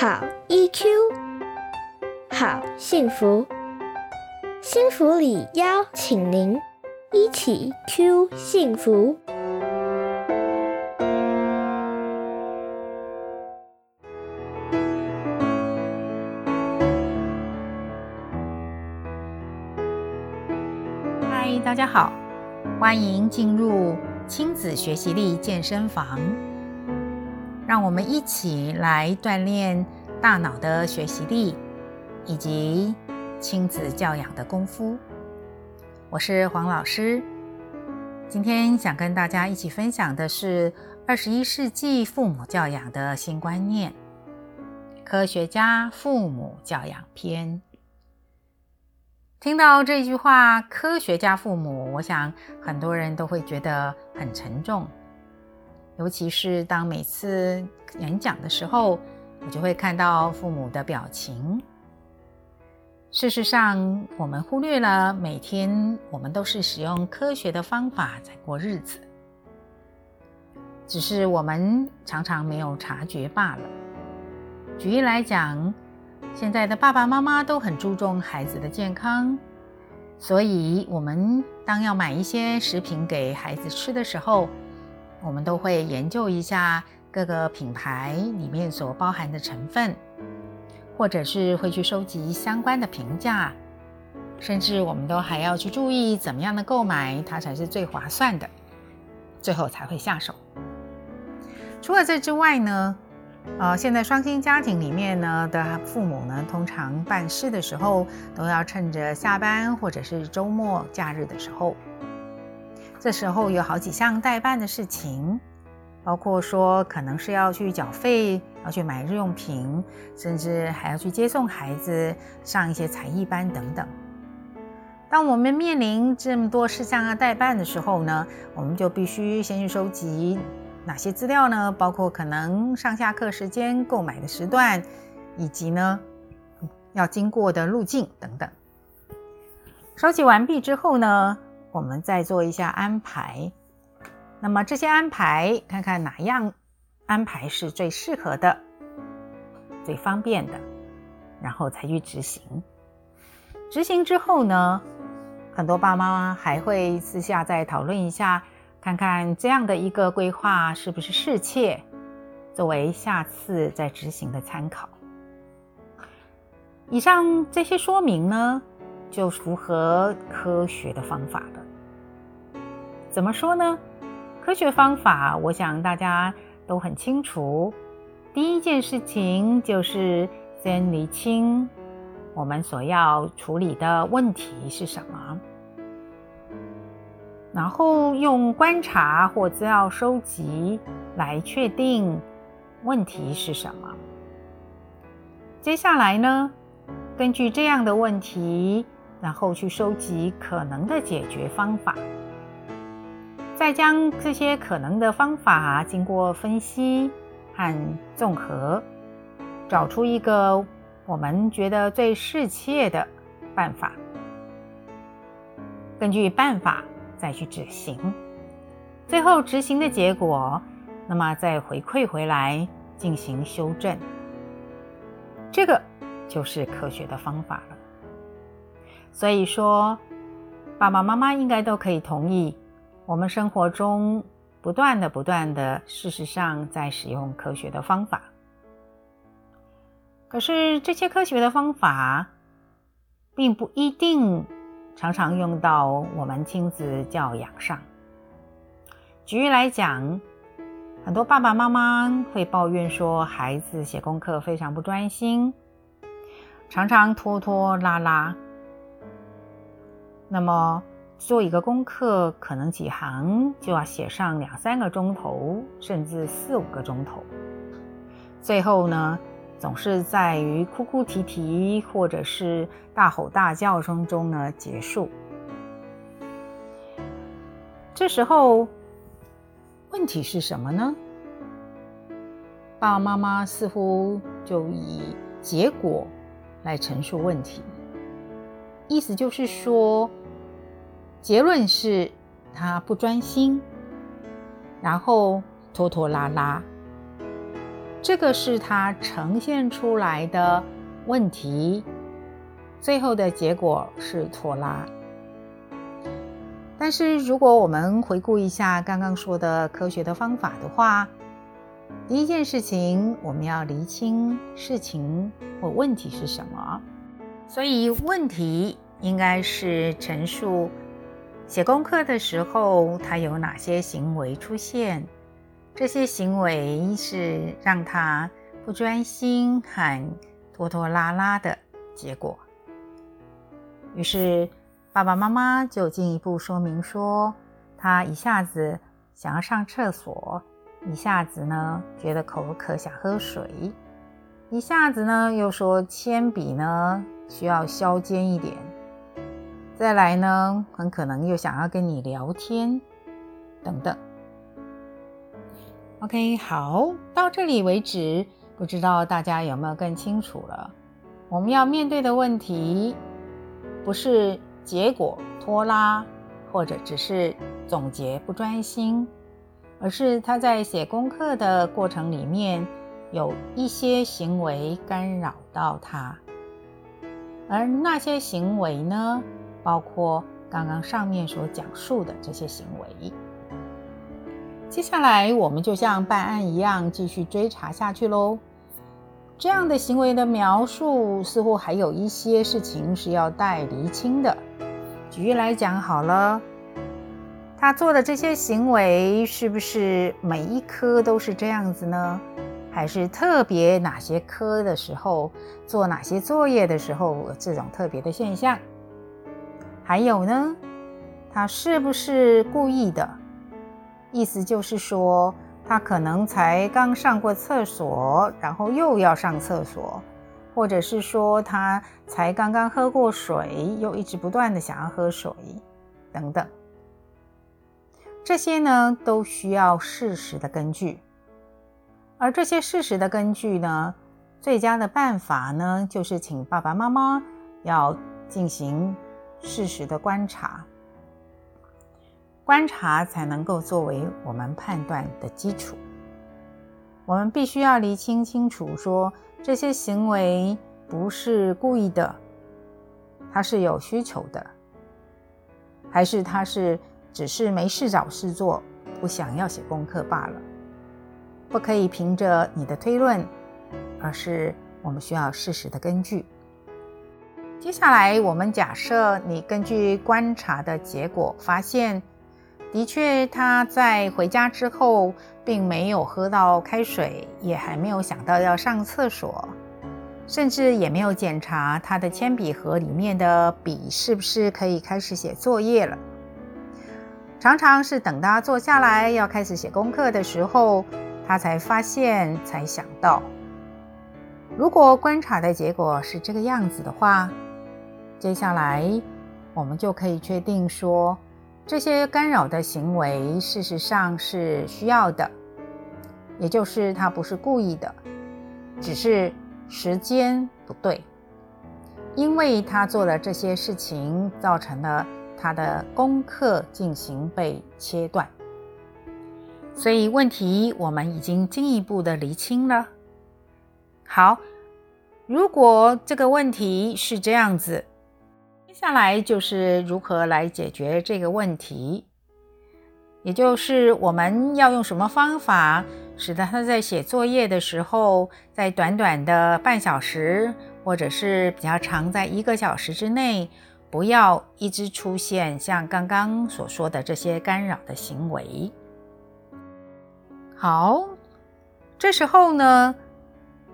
好 EQ，好幸福，幸福里邀请您一起 Q 幸福。嗨，大家好，欢迎进入亲子学习力健身房。让我们一起来锻炼大脑的学习力，以及亲子教养的功夫。我是黄老师，今天想跟大家一起分享的是二十一世纪父母教养的新观念——科学家父母教养篇。听到这句话“科学家父母”，我想很多人都会觉得很沉重。尤其是当每次演讲的时候，我就会看到父母的表情。事实上，我们忽略了每天我们都是使用科学的方法在过日子，只是我们常常没有察觉罢了。举例来讲，现在的爸爸妈妈都很注重孩子的健康，所以我们当要买一些食品给孩子吃的时候，我们都会研究一下各个品牌里面所包含的成分，或者是会去收集相关的评价，甚至我们都还要去注意怎么样的购买它才是最划算的，最后才会下手。除了这之外呢，呃，现在双薪家庭里面呢的父母呢，通常办事的时候都要趁着下班或者是周末假日的时候。这时候有好几项代办的事情，包括说可能是要去缴费、要去买日用品，甚至还要去接送孩子上一些才艺班等等。当我们面临这么多事项要代办的时候呢，我们就必须先去收集哪些资料呢？包括可能上下课时间、购买的时段，以及呢要经过的路径等等。收集完毕之后呢？我们再做一下安排，那么这些安排，看看哪样安排是最适合的、最方便的，然后才去执行。执行之后呢，很多爸妈还会私下再讨论一下，看看这样的一个规划是不是适切，作为下次再执行的参考。以上这些说明呢？就符合科学的方法的。怎么说呢？科学方法，我想大家都很清楚。第一件事情就是先厘清我们所要处理的问题是什么，然后用观察或资料收集来确定问题是什么。接下来呢，根据这样的问题。然后去收集可能的解决方法，再将这些可能的方法经过分析和综合，找出一个我们觉得最适切的办法。根据办法再去执行，最后执行的结果，那么再回馈回来进行修正。这个就是科学的方法了。所以说，爸爸妈妈应该都可以同意，我们生活中不断的、不断的，事实上在使用科学的方法。可是这些科学的方法，并不一定常常用到我们亲子教养上。举例来讲，很多爸爸妈妈会抱怨说，孩子写功课非常不专心，常常拖拖拉拉。那么做一个功课，可能几行就要写上两三个钟头，甚至四五个钟头。最后呢，总是在于哭哭啼啼或者是大吼大叫声中呢结束。这时候问题是什么呢？爸爸妈妈似乎就以结果来陈述问题，意思就是说。结论是他不专心，然后拖拖拉拉。这个是他呈现出来的问题，最后的结果是拖拉。但是如果我们回顾一下刚刚说的科学的方法的话，第一件事情我们要厘清事情或问题是什么。所以问题应该是陈述写功课的时候他有哪些行为出现。这些行为是让他不专心、很拖拖拉拉的结果。于是爸爸妈妈就进一步说明说，他一下子想要上厕所，一下子呢觉得口渴想喝水，一下子呢又说铅笔呢需要削尖一点，再来呢很可能又想要跟你聊天，等等。OK，好，到这里为止，不知道大家有没有更清楚了？我们要面对的问题，不是结果拖拉，或者只是总结不专心，而是他在写功课的过程里面有一些行为干扰到他，而那些行为呢，包括刚刚上面所讲述的这些行为。接下来，我们就像办案一样，继续追查下去喽。这样的行为的描述，似乎还有一些事情是要待厘清的。举例来讲，好了，他做的这些行为，是不是每一科都是这样子呢？还是特别哪些科的时候做哪些作业的时候，这种特别的现象？还有呢，他是不是故意的？意思就是说，他可能才刚上过厕所，然后又要上厕所，或者是说他才刚刚喝过水，又一直不断的想要喝水，等等。这些呢，都需要事实的根据。而这些事实的根据呢，最佳的办法呢，就是请爸爸妈妈要进行事实的观察。观察才能够作为我们判断的基础。我们必须要厘清清楚，说这些行为不是故意的，他是有需求的，还是他是只是没事找事做，不想要写功课罢了。不可以凭着你的推论，而是我们需要事实的根据。接下来，我们假设你根据观察的结果发现。的确，他在回家之后，并没有喝到开水，也还没有想到要上厕所，甚至也没有检查他的铅笔盒里面的笔是不是可以开始写作业了。常常是等他坐下来要开始写功课的时候，他才发现，才想到。如果观察的结果是这个样子的话，接下来我们就可以确定说。这些干扰的行为，事实上是需要的，也就是他不是故意的，只是时间不对，因为他做的这些事情，造成了他的功课进行被切断，所以问题我们已经进一步的厘清了。好，如果这个问题是这样子。下来就是如何来解决这个问题，也就是我们要用什么方法，使得他在写作业的时候，在短短的半小时，或者是比较长，在一个小时之内，不要一直出现像刚刚所说的这些干扰的行为。好，这时候呢，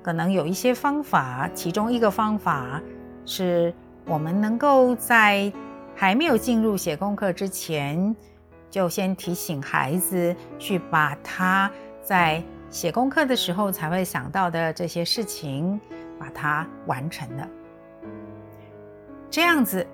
可能有一些方法，其中一个方法是。我们能够在还没有进入写功课之前，就先提醒孩子去把他在写功课的时候才会想到的这些事情，把它完成了。这样子，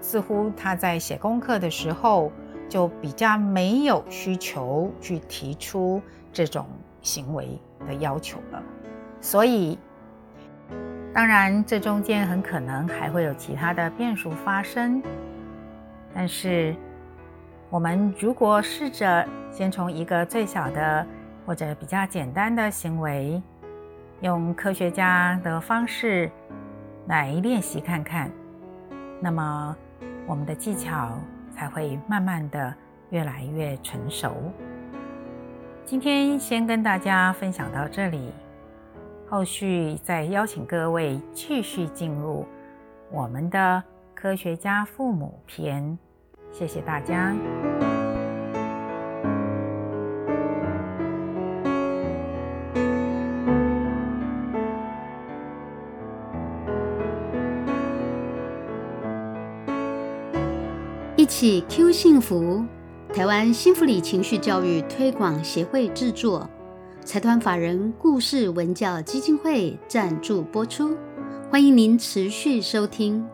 似乎他在写功课的时候就比较没有需求去提出这种行为的要求了。所以。当然，这中间很可能还会有其他的变数发生。但是，我们如果试着先从一个最小的或者比较简单的行为用科学家的方式来练习看看，那么我们的技巧才会慢慢的越来越成熟。今天先跟大家分享到这里，后续再邀请各位继续进入我们的科学家父母篇。谢谢大家。一起 Q 幸福，台湾幸福里情绪教育推广协会制作，财团法人故事文教基金会赞助播出，欢迎您持续收听。